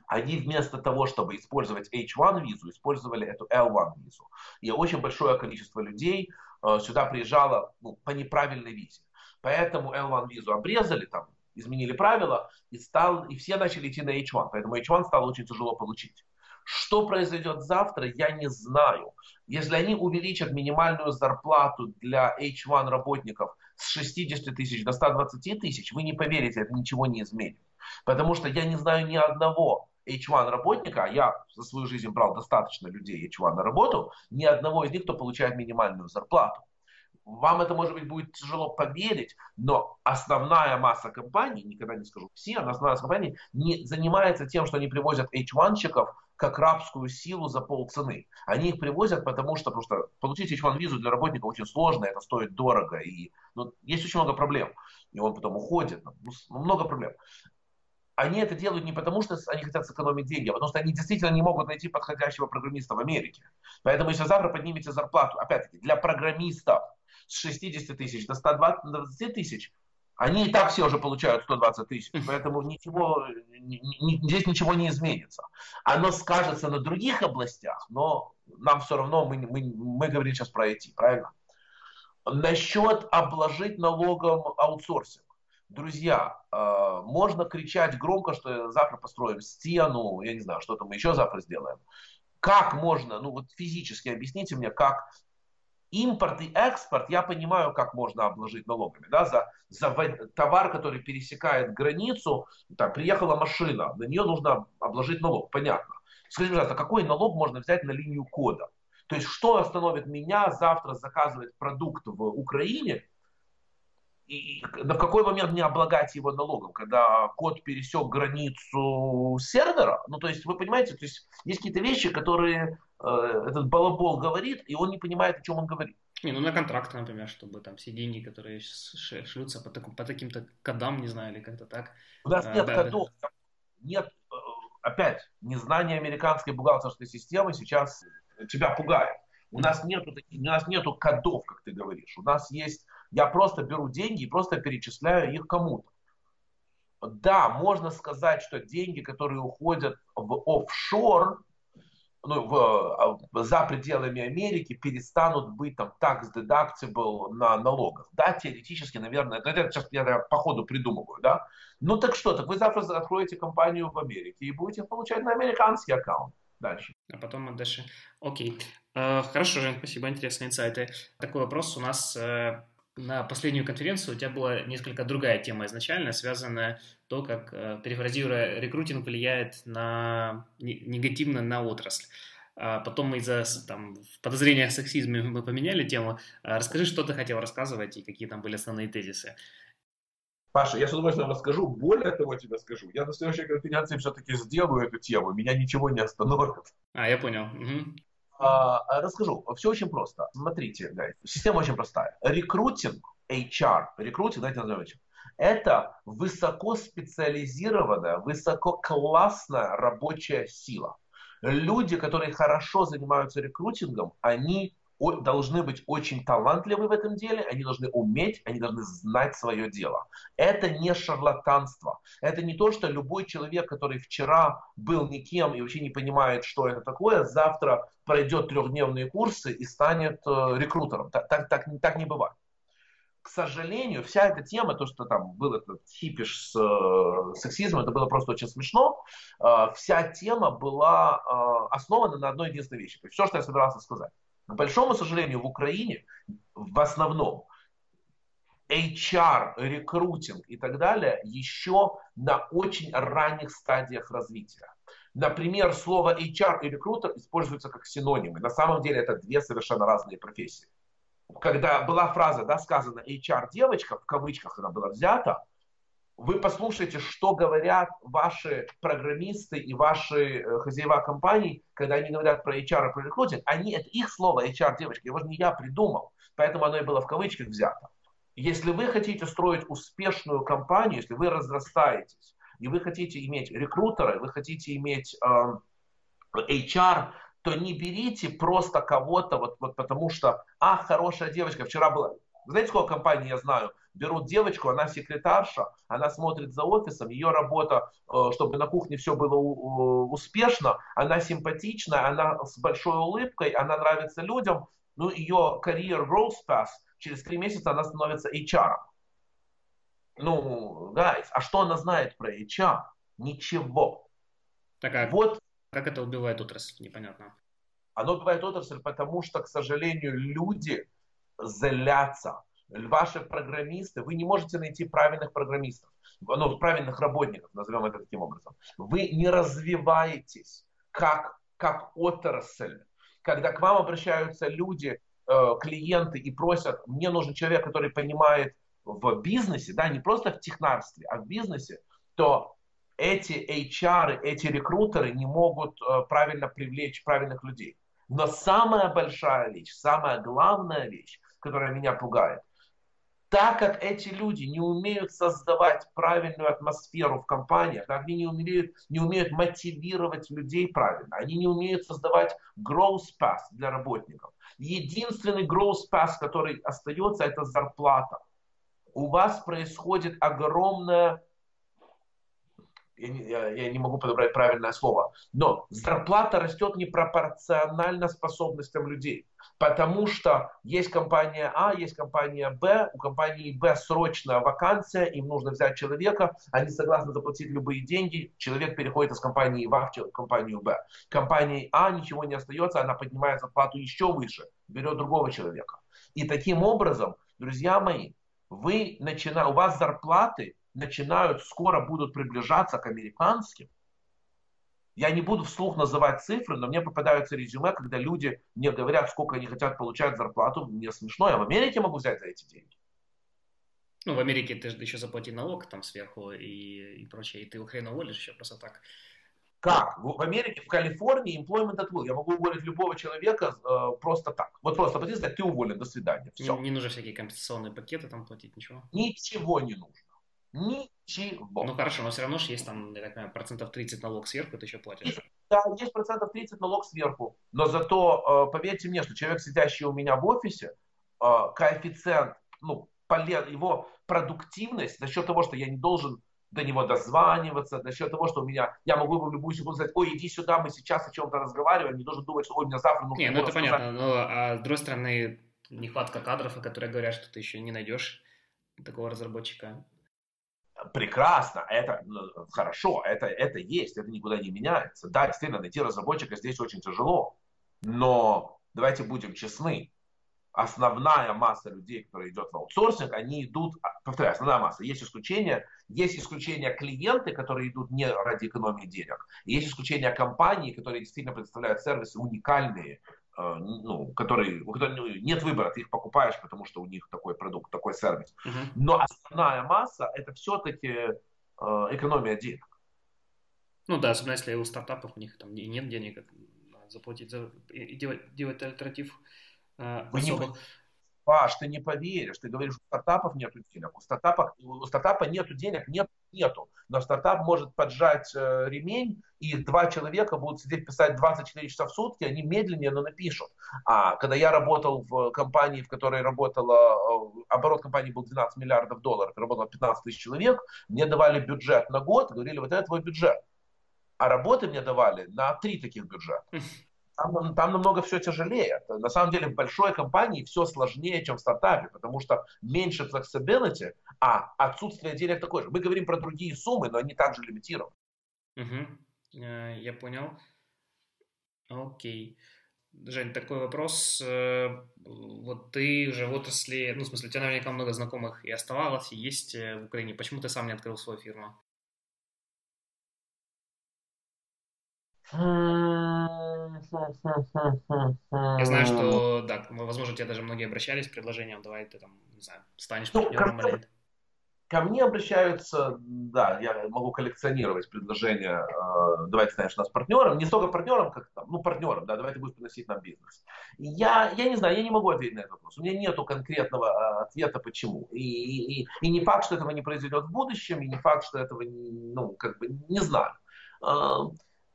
Они вместо того, чтобы использовать H1 визу, использовали эту L1 визу. И очень большое количество людей э, сюда приезжало ну, по неправильной визе. Поэтому L1 визу обрезали, там изменили правила, и, стал, и все начали идти на H1, поэтому H1 стало очень тяжело получить. Что произойдет завтра, я не знаю. Если они увеличат минимальную зарплату для H1 работников с 60 тысяч до 120 тысяч, вы не поверите, это ничего не изменит. Потому что я не знаю ни одного H1 работника, я за свою жизнь брал достаточно людей H1 на работу, ни одного из них, кто получает минимальную зарплату. Вам это, может быть, будет тяжело поверить, но основная масса компаний, никогда не скажу все, но основная масса компаний не занимается тем, что они привозят H1-щиков как рабскую силу за полцены. Они их привозят, потому что, потому что получить H1-визу для работника очень сложно, это стоит дорого, и ну, есть очень много проблем. И он потом уходит, ну, ну много проблем они это делают не потому, что они хотят сэкономить деньги, а потому что они действительно не могут найти подходящего программиста в Америке. Поэтому если завтра поднимете зарплату, опять-таки, для программистов 60 тысяч до 120 тысяч, они и так все уже получают 120 тысяч, поэтому ничего, здесь ничего не изменится. Оно скажется на других областях, но нам все равно, мы, мы, мы говорим сейчас про IT, правильно? Насчет обложить налогом аутсорсинг. Друзья, э, можно кричать громко, что завтра построим стену, я не знаю, что-то мы еще завтра сделаем. Как можно, ну вот физически объясните мне, как импорт и экспорт, я понимаю, как можно обложить налогами. Да, за, за товар, который пересекает границу, там, приехала машина, на нее нужно обложить налог, понятно. Скажите, пожалуйста, какой налог можно взять на линию кода? То есть, что остановит меня завтра заказывать продукт в Украине, и на какой момент мне облагать его налогом, когда код пересек границу сервера? Ну, то есть, вы понимаете, то есть, есть какие-то вещи, которые э, этот балабол говорит, и он не понимает, о чем он говорит. Не, ну на контракт, например, чтобы там все деньги, которые шлются по, таким, по таким-то кодам, не знаю, или как-то так. У нас а, нет да, кодов, да. нет, э, опять, незнание американской бухгалтерской системы сейчас тебя пугает. У нас нету, у нас нету кодов, как ты говоришь. У нас есть, я просто беру деньги и просто перечисляю их кому-то. Да, можно сказать, что деньги, которые уходят в офшор, ну, в, а, за пределами Америки перестанут быть там tax deductible на налогах. Да, теоретически, наверное, это, сейчас я по ходу придумываю, да. Ну так что, так вы завтра откроете компанию в Америке и будете получать на американский аккаунт дальше. А потом дальше. Окей. Uh, хорошо, Жень, спасибо, интересные инсайты. Такой вопрос у нас uh, на последнюю конференцию у тебя была несколько другая тема изначально, связанная то, как, э, перефразируя, рекрутинг влияет на, негативно на отрасль. А потом из-за там, подозрения в сексизме мы поменяли тему. А расскажи, что ты хотел рассказывать и какие там были основные тезисы. Паша, я с удовольствием расскажу. Более того, тебе скажу, я на следующей конференции все-таки сделаю эту тему. Меня ничего не остановит. А, я понял. Угу. А, расскажу. Все очень просто. Смотрите, guys. система очень простая. Рекрутинг, HR, рекрутинг, давайте назовем это, это высокоспециализированная, высококлассная рабочая сила. Люди, которые хорошо занимаются рекрутингом, они должны быть очень талантливы в этом деле, они должны уметь, они должны знать свое дело. Это не шарлатанство. Это не то, что любой человек, который вчера был никем и вообще не понимает, что это такое, завтра пройдет трехдневные курсы и станет э, рекрутером. Так, так, так, так не бывает. К сожалению, вся эта тема, то, что там был этот хипиш с э, сексизмом, это было просто очень смешно. Э, вся тема была э, основана на одной единственной вещи. То есть все, что я собирался сказать. К большому сожалению, в Украине в основном HR, рекрутинг и так далее еще на очень ранних стадиях развития. Например, слово HR и рекрутер используются как синонимы. На самом деле это две совершенно разные профессии. Когда была фраза, да, сказана HR девочка, в кавычках она была взята, вы послушайте, что говорят ваши программисты и ваши э, хозяева компаний, когда они говорят про HR и про рекрутинг. Они, это их слово HR, девочки, его же не я придумал. Поэтому оно и было в кавычках взято. Если вы хотите строить успешную компанию, если вы разрастаетесь, и вы хотите иметь рекрутера, вы хотите иметь э, HR, то не берите просто кого-то, вот, вот потому что, а, хорошая девочка, вчера была, знаете, сколько компаний я знаю? Берут девочку, она секретарша, она смотрит за офисом, ее работа, э, чтобы на кухне все было успешно, она симпатичная, она с большой улыбкой, она нравится людям, ну, ее карьер growth path, через три месяца она становится HR. Ну, guys, а что она знает про HR? Ничего. Так, а вот. как это убивает отрасль? Непонятно. Оно убивает отрасль, потому что, к сожалению, люди, злятся. Ваши программисты, вы не можете найти правильных программистов, ну, правильных работников, назовем это таким образом. Вы не развиваетесь как, как отрасль. Когда к вам обращаются люди, э, клиенты и просят, мне нужен человек, который понимает в бизнесе, да, не просто в технарстве, а в бизнесе, то эти HR, эти рекрутеры не могут э, правильно привлечь правильных людей. Но самая большая вещь, самая главная вещь, которая меня пугает. Так как эти люди не умеют создавать правильную атмосферу в компаниях, они не умеют, не умеют мотивировать людей правильно, они не умеют создавать growth path для работников. Единственный growth path, который остается, это зарплата. У вас происходит огромная я не, я, я не могу подобрать правильное слово, но зарплата растет непропорционально способностям людей. Потому что есть компания А, есть компания Б, у компании Б срочная вакансия, им нужно взять человека, они согласны заплатить любые деньги, человек переходит из компании А в компанию Б. Компании А ничего не остается, она поднимает зарплату еще выше, берет другого человека. И таким образом, друзья мои, вы начина... у вас зарплаты начинают, скоро будут приближаться к американским, я не буду вслух называть цифры, но мне попадаются резюме, когда люди мне говорят, сколько они хотят получать зарплату. Мне смешно, я в Америке могу взять за эти деньги. Ну, в Америке ты же еще заплати налог там сверху и, и прочее, и ты хрен уволишь еще просто так. Как? В Америке, в Калифорнии employment at will. Я могу уволить любого человека э, просто так. Вот просто пойти сказать, ты уволен, до свидания. Все. Не, не нужно всякие компенсационные пакеты там платить, ничего? Ничего не нужно. Ничего. Ну хорошо, но все равно же есть там, я так понимаю, процентов 30 налог сверху, ты еще платишь. Да, есть процентов 30 налог сверху. Но зато, э, поверьте мне, что человек, сидящий у меня в офисе, э, коэффициент, ну, его продуктивность за счет того, что я не должен до него дозваниваться, за счет того, что у меня, я могу в любую секунду сказать, ой, иди сюда, мы сейчас о чем-то разговариваем, не должен думать, что ой, мне завтра нужно... Не, ну это понятно, но а с другой стороны, нехватка кадров, которые говорят, что ты еще не найдешь такого разработчика. Прекрасно, это ну, хорошо, это, это есть, это никуда не меняется. Да, действительно, найти разработчика здесь очень тяжело, но давайте будем честны, основная масса людей, которые идет в аутсорсинг, они идут, а, повторяю, основная масса, есть исключения, есть исключения клиенты, которые идут не ради экономии денег, есть исключения компании, которые действительно предоставляют сервисы уникальные, ну, которые, у которых нет выбора, ты их покупаешь, потому что у них такой продукт, такой сервис. Uh-huh. Но основная масса это все-таки э, экономия денег. Ну да, особенно если у стартапов у них там нет денег заплатить за и делать, делать альтернатив Э, Вы не, Паш, ты не поверишь, ты говоришь, у стартапов нет денег. У стартапа, у стартапа нету денег, нет, нету. Но стартап может поджать э, ремень, и два человека будут сидеть писать 24 часа в сутки, они медленнее, но напишут. А когда я работал в компании, в которой работала, э, оборот компании был 12 миллиардов долларов, работало 15 тысяч человек, мне давали бюджет на год, говорили, вот это твой бюджет. А работы мне давали на три таких бюджета. Там, там намного все тяжелее. На самом деле в большой компании все сложнее, чем в стартапе, потому что меньше flexibility, а отсутствие денег такое же. Мы говорим про другие суммы, но они также лимитированы. Угу. Я понял. Окей. Жень, такой вопрос. Э, вот ты уже в отрасли, ну, в смысле, у тебя наверняка много знакомых и оставалось, и есть э, в Украине. Почему ты сам не открыл свою фирму? Я знаю, что, да, возможно, тебе даже многие обращались с предложением, давай ты там, не знаю, станешь ну, партнером ко, или... ко мне обращаются, да, я могу коллекционировать предложения, э, давай ты станешь у нас партнером, не столько партнером, как там, ну, партнером, да, давай ты будешь приносить нам бизнес. Я, я не знаю, я не могу ответить на этот вопрос, у меня нету конкретного э, ответа, почему. И, и, и не факт, что этого не произойдет в будущем, и не факт, что этого, ну, как бы, не знаю.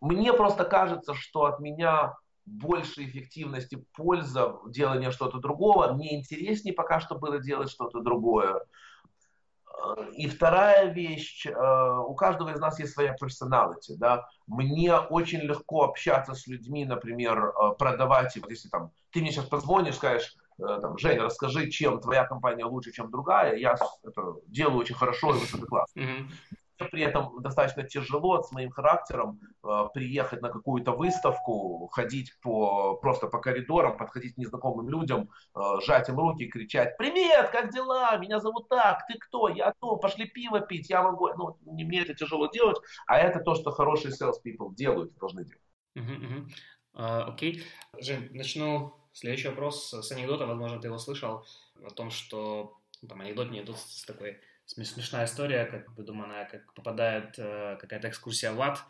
Мне просто кажется, что от меня больше эффективности, польза в делании что-то другого. Мне интереснее пока что было делать что-то другое. И вторая вещь, э, у каждого из нас есть своя персоналити, да. Мне очень легко общаться с людьми, например, э, продавать, вот если там, ты мне сейчас позвонишь, скажешь, э, там, Женя, расскажи, чем твоя компания лучше, чем другая, я это делаю очень хорошо и высококлассно. Mm-hmm при этом достаточно тяжело с моим характером э, приехать на какую-то выставку, ходить по, просто по коридорам, подходить к незнакомым людям, э, сжать им руки, кричать «Привет, как дела? Меня зовут так, ты кто? Я кто? Пошли пиво пить, я могу...» Ну, мне это тяжело делать, а это то, что хорошие sales people делают должны делать. Uh-huh, uh-huh. Окей. Uh, okay. Жень, начну следующий вопрос с анекдота, возможно, ты его слышал, о том, что ну, там анекдот не идут с такой смешная история, как выдуманная, как попадает э, какая-то экскурсия в ад,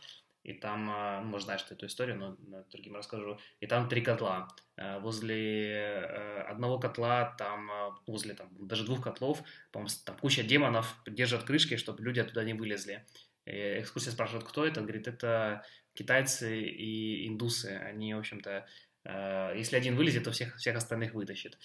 и там, э, может, знаешь ты эту историю, но другим расскажу, и там три котла. Э, возле э, одного котла, там, э, возле там, даже двух котлов, по-моему, там куча демонов держат крышки, чтобы люди оттуда не вылезли. И экскурсия спрашивает, кто это? Говорит, это китайцы и индусы. Они, в общем-то, э, если один вылезет, то всех, всех остальных вытащит.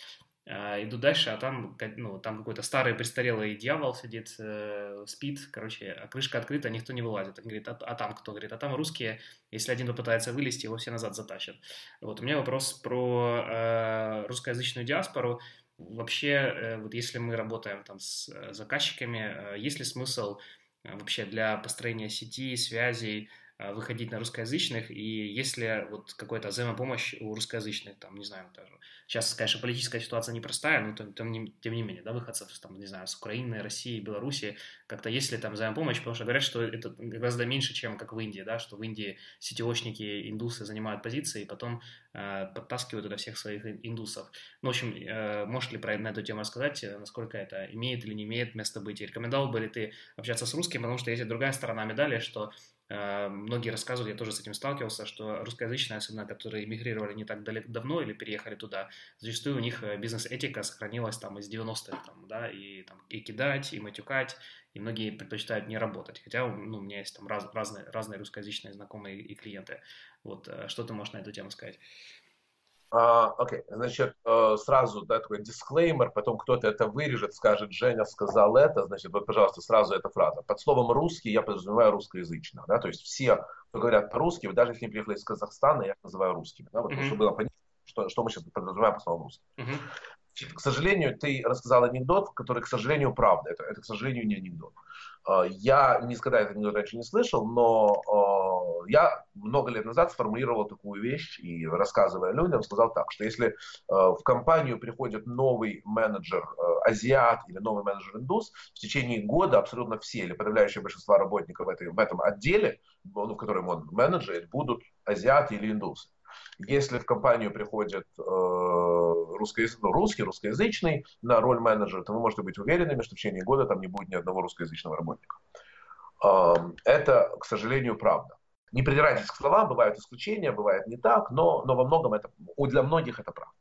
А, иду дальше, а там, ну, там какой-то старый престарелый дьявол сидит, э, спит, короче, а крышка открыта, никто не вылазит. Он говорит, а, а там кто? Говорит, а там русские, если один попытается вылезти, его все назад затащат. Вот у меня вопрос про э, русскоязычную диаспору. Вообще, э, вот если мы работаем там с э, заказчиками, э, есть ли смысл э, вообще для построения сети, связей, выходить на русскоязычных, и если вот какая-то взаимопомощь у русскоязычных, там, не знаю, даже, сейчас, конечно, политическая ситуация непростая, но тем, тем, не, тем не менее, да, выходцев, там, не знаю, с Украины, России, Беларуси, как-то есть ли там взаимопомощь, потому что говорят, что это гораздо меньше, чем как в Индии, да, что в Индии сетевочники, индусы занимают позиции, и потом э, подтаскивают туда всех своих индусов. Ну, в общем, э, можешь ли про на эту тему рассказать, э, насколько это имеет или не имеет место быть? И рекомендовал бы ли ты общаться с русским, потому что есть другая сторона медали, что э, многие рассказывают, я тоже с этим сталкивался, что русскоязычные, особенно которые эмигрировали не так далеко давно или переехали туда, зачастую у них э, бизнес-этика сохранилась там из 90-х, там, да, и, там, и кидать, и матюкать, и многие предпочитают не работать. Хотя ну, у меня есть там раз, разные, разные русскоязычные знакомые и клиенты. Вот что ты можешь на эту тему сказать? А, окей, okay. значит, uh, сразу, да, такой дисклеймер, потом кто-то это вырежет, скажет, Женя сказал это, значит, вот, пожалуйста, сразу эта фраза. Под словом русский я подразумеваю русскоязычно, да, то есть все, кто говорят по-русски, даже если они приехали из Казахстана, я их называю русскими, да, вот, mm-hmm. чтобы было понятно, что, что мы сейчас подразумеваем под словом русский. Mm-hmm. К сожалению, ты рассказал анекдот, который, к сожалению, правда. Это, это к сожалению, не анекдот. Uh, я никогда этот анекдот раньше не слышал, но я много лет назад сформулировал такую вещь и рассказывая людям, сказал так, что если э, в компанию приходит новый менеджер э, азиат или новый менеджер индус, в течение года абсолютно все или подавляющее большинство работников в, этой, в этом отделе, ну, в котором он менеджер, будут азиаты или индусы. Если в компанию приходит э, русскоязык, ну, русский, русскоязычный на роль менеджера, то вы можете быть уверенными, что в течение года там не будет ни одного русскоязычного работника. Э, это, к сожалению, правда. Не придирайтесь к словам, бывают исключения, бывает не так, но, но во многом это, для многих это правда.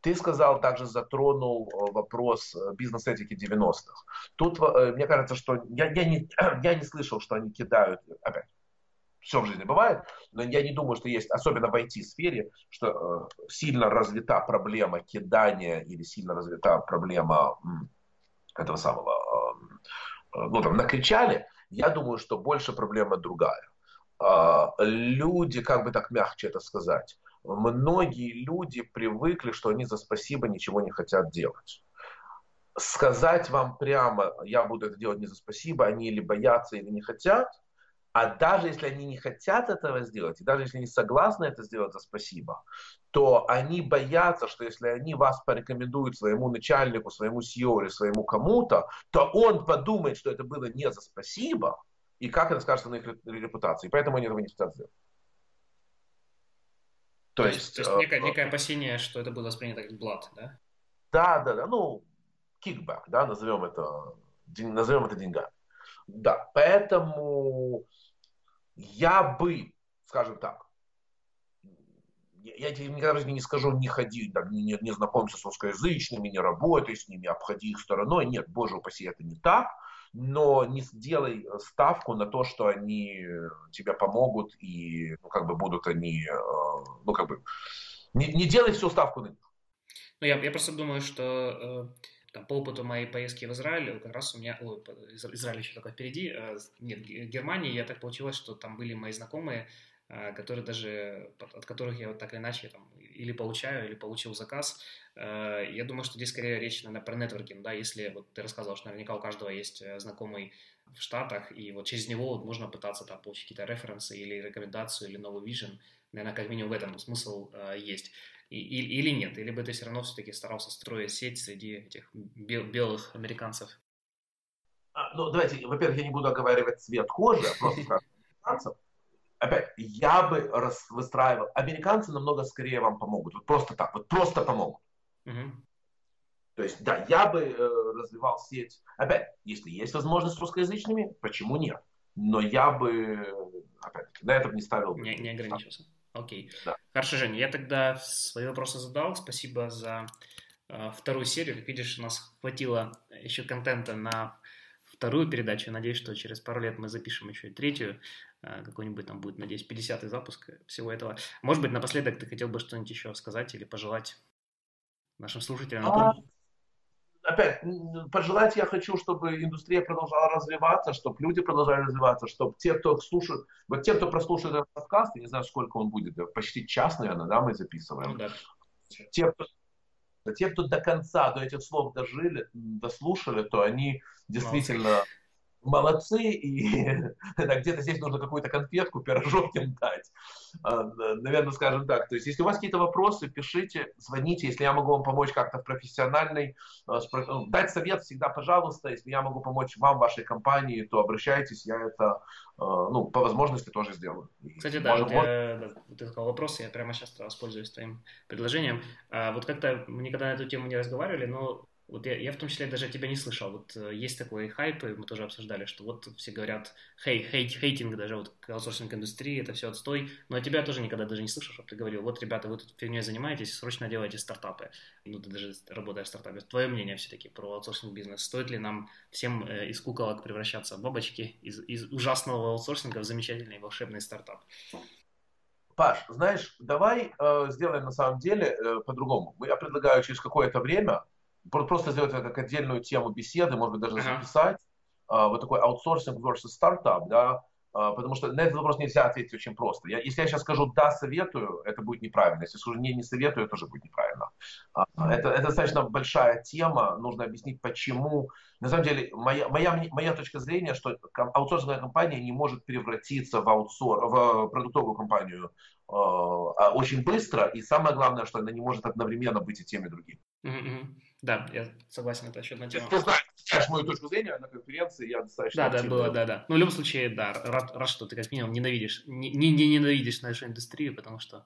Ты сказал, также затронул э, вопрос э, бизнес-этики 90-х. Тут, э, мне кажется, что я, я, не, я не слышал, что они кидают, опять, все в жизни бывает, но я не думаю, что есть, особенно в IT-сфере, что э, сильно развита проблема кидания или сильно развита проблема э, этого самого, э, ну там накричали. Я думаю, что больше проблема другая. А, люди, как бы так мягче это сказать, многие люди привыкли, что они за спасибо ничего не хотят делать. Сказать вам прямо, я буду это делать не за спасибо, они или боятся, или не хотят, а даже если они не хотят этого сделать, и даже если они согласны это сделать за спасибо, то они боятся, что если они вас порекомендуют своему начальнику, своему CEO или своему кому-то, то он подумает, что это было не за спасибо, и как это скажется на их репутации. Поэтому они этого не хотят сделать. То, то есть, то есть некое, э, некое опасение, что это было воспринято как блат, да? Да, да, да. Ну, кикбэк, да, назовем это, назовем это деньгами. Да, поэтому я бы, скажем так, я тебе никогда в жизни не скажу, не ходи, там, не, не знакомься с русскоязычными, не работай с ними, обходи их стороной. Нет, боже упаси, это не так но не сделай э, ставку на то, что они э, тебе помогут и ну, как бы будут они, э, ну как бы, не, не делай всю ставку на них. Ну, я, я просто думаю, что там, по опыту моей поездки в Израиль, как раз у меня, ой, Израиль еще только впереди, нет, Германии, я так получилось, что там были мои знакомые, которые даже, от которых я вот так или иначе там, или получаю, или получил заказ. Э, я думаю, что здесь скорее речь, наверное, про нетворкинг, да, если вот ты рассказывал, что наверняка у каждого есть э, знакомый в Штатах, и вот через него вот можно пытаться там получить какие-то референсы или рекомендацию, или новый вижен, наверное, как минимум в этом смысл есть. И, или нет, или бы ты все равно все-таки старался строить сеть среди этих бел, белых американцев? А, ну, давайте, во-первых, я не буду оговаривать цвет кожи, а просто американцев опять, я бы раз, выстраивал, американцы намного скорее вам помогут, вот просто так, вот просто помогут. Mm-hmm. То есть, да, я бы э, развивал сеть, опять, если есть возможность с русскоязычными, почему нет? Но я бы, опять на этом не ставил. Не, не ограничился. Окей. Да. Хорошо, Женя, я тогда свои вопросы задал. Спасибо за э, вторую серию. Как видишь, у нас хватило еще контента на вторую передачу. Надеюсь, что через пару лет мы запишем еще и третью. Э, какой-нибудь там будет, надеюсь, 50-й запуск всего этого. Может быть, напоследок ты хотел бы что-нибудь еще сказать или пожелать нашим слушателям? А, опять, пожелать я хочу, чтобы индустрия продолжала развиваться, чтобы люди продолжали развиваться, чтобы те, кто слушает, вот те, кто прослушает этот подкаст, я не знаю, сколько он будет, почти час, наверное, да, мы записываем. Ну, да. Те, кто те, кто до конца, до этих слов дожили, дослушали, то они действительно Молодцы и где-то здесь нужно какую-то конфетку, пирожок им дать. А, наверное, скажем так. То есть, если у вас какие-то вопросы, пишите, звоните, если я могу вам помочь как-то в профессиональной, а, ну, дать совет всегда, пожалуйста, если я могу помочь вам, вашей компании, то обращайтесь, я это, а, ну, по возможности тоже сделаю. Кстати, да, вот, я, да, ты сказал вопрос, я прямо сейчас воспользуюсь твоим предложением. вот как-то мы никогда на эту тему не разговаривали, но Вот я, я в том числе даже тебя не слышал. Вот э, есть такой хайп, и мы тоже обсуждали, что вот все говорят, хей, хейт, hating даже вот к аутсорсинг индустрии, это все отстой. Но я тебя тоже никогда даже не слышал, чтобы ты говорил, вот, ребята, вы тут фигней занимаетесь, срочно делайте стартапы. Ну, ты даже работаешь в стартапе. Твое мнение все-таки про аутсорсинг бизнес. Стоит ли нам всем э, из куколок превращаться в бабочки, из, из ужасного аутсорсинга в замечательный волшебный стартап? Паш, знаешь, давай э, сделаем на самом деле э, по-другому. Я предлагаю через какое-то время просто сделать это как отдельную тему беседы, может быть, даже uh-huh. записать. Uh, вот такой аутсорсинг versus стартап, да, uh, потому что на этот вопрос нельзя ответить очень просто. Я, если я сейчас скажу «да, советую», это будет неправильно. Если скажу «не, не советую», это тоже будет неправильно. Uh, это, это достаточно большая тема, нужно объяснить, почему. На самом деле, моя, моя, моя точка зрения, что аутсорсинговая компания не может превратиться в, аутсор, в продуктовую компанию очень быстро, и самое главное, что она не может одновременно быть и тем, и другим. Mm-hmm. Да, я согласен, это еще одна тема. Ты знаешь мою точку зрения на конференции, я достаточно... Да, да, было, да, да. Ну, в любом случае, да, рад, рад что ты как минимум ненавидишь, не, не, не ненавидишь нашу индустрию, потому что...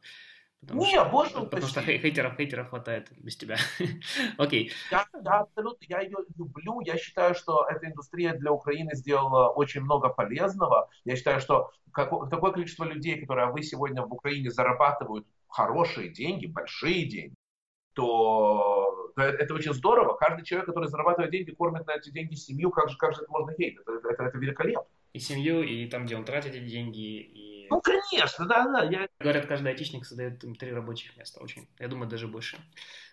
Потому не, что, боже Потому что хейтеров, хейтеров хватает без тебя. Окей. Я, я абсолютно, я ее люблю. Я считаю, что эта индустрия для Украины сделала очень много полезного. Я считаю, что как, такое количество людей, которые вы сегодня в Украине зарабатывают хорошие деньги, большие деньги, то это очень здорово. Каждый человек, который зарабатывает деньги, кормит на эти деньги семью, как же, как же это можно хейтить? Это, это, это великолепно. И семью, и там, где он тратит эти деньги, и... Ну, конечно, да, да. Я... Говорят, каждый айтишник создает им три рабочих места. Очень, я думаю, даже больше.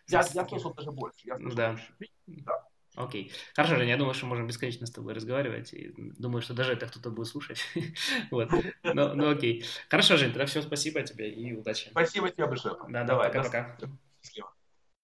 Я, я слышал даже больше. Я слышал да. больше. Да. Окей. Хорошо, Женя, я думаю, что можем бесконечно с тобой разговаривать. И думаю, что даже это кто-то будет слушать. вот. Ну, ну, окей. Хорошо, Жень, тогда все, спасибо тебе и удачи. Спасибо тебе большое. Да, давай, пока-пока. Счастливо.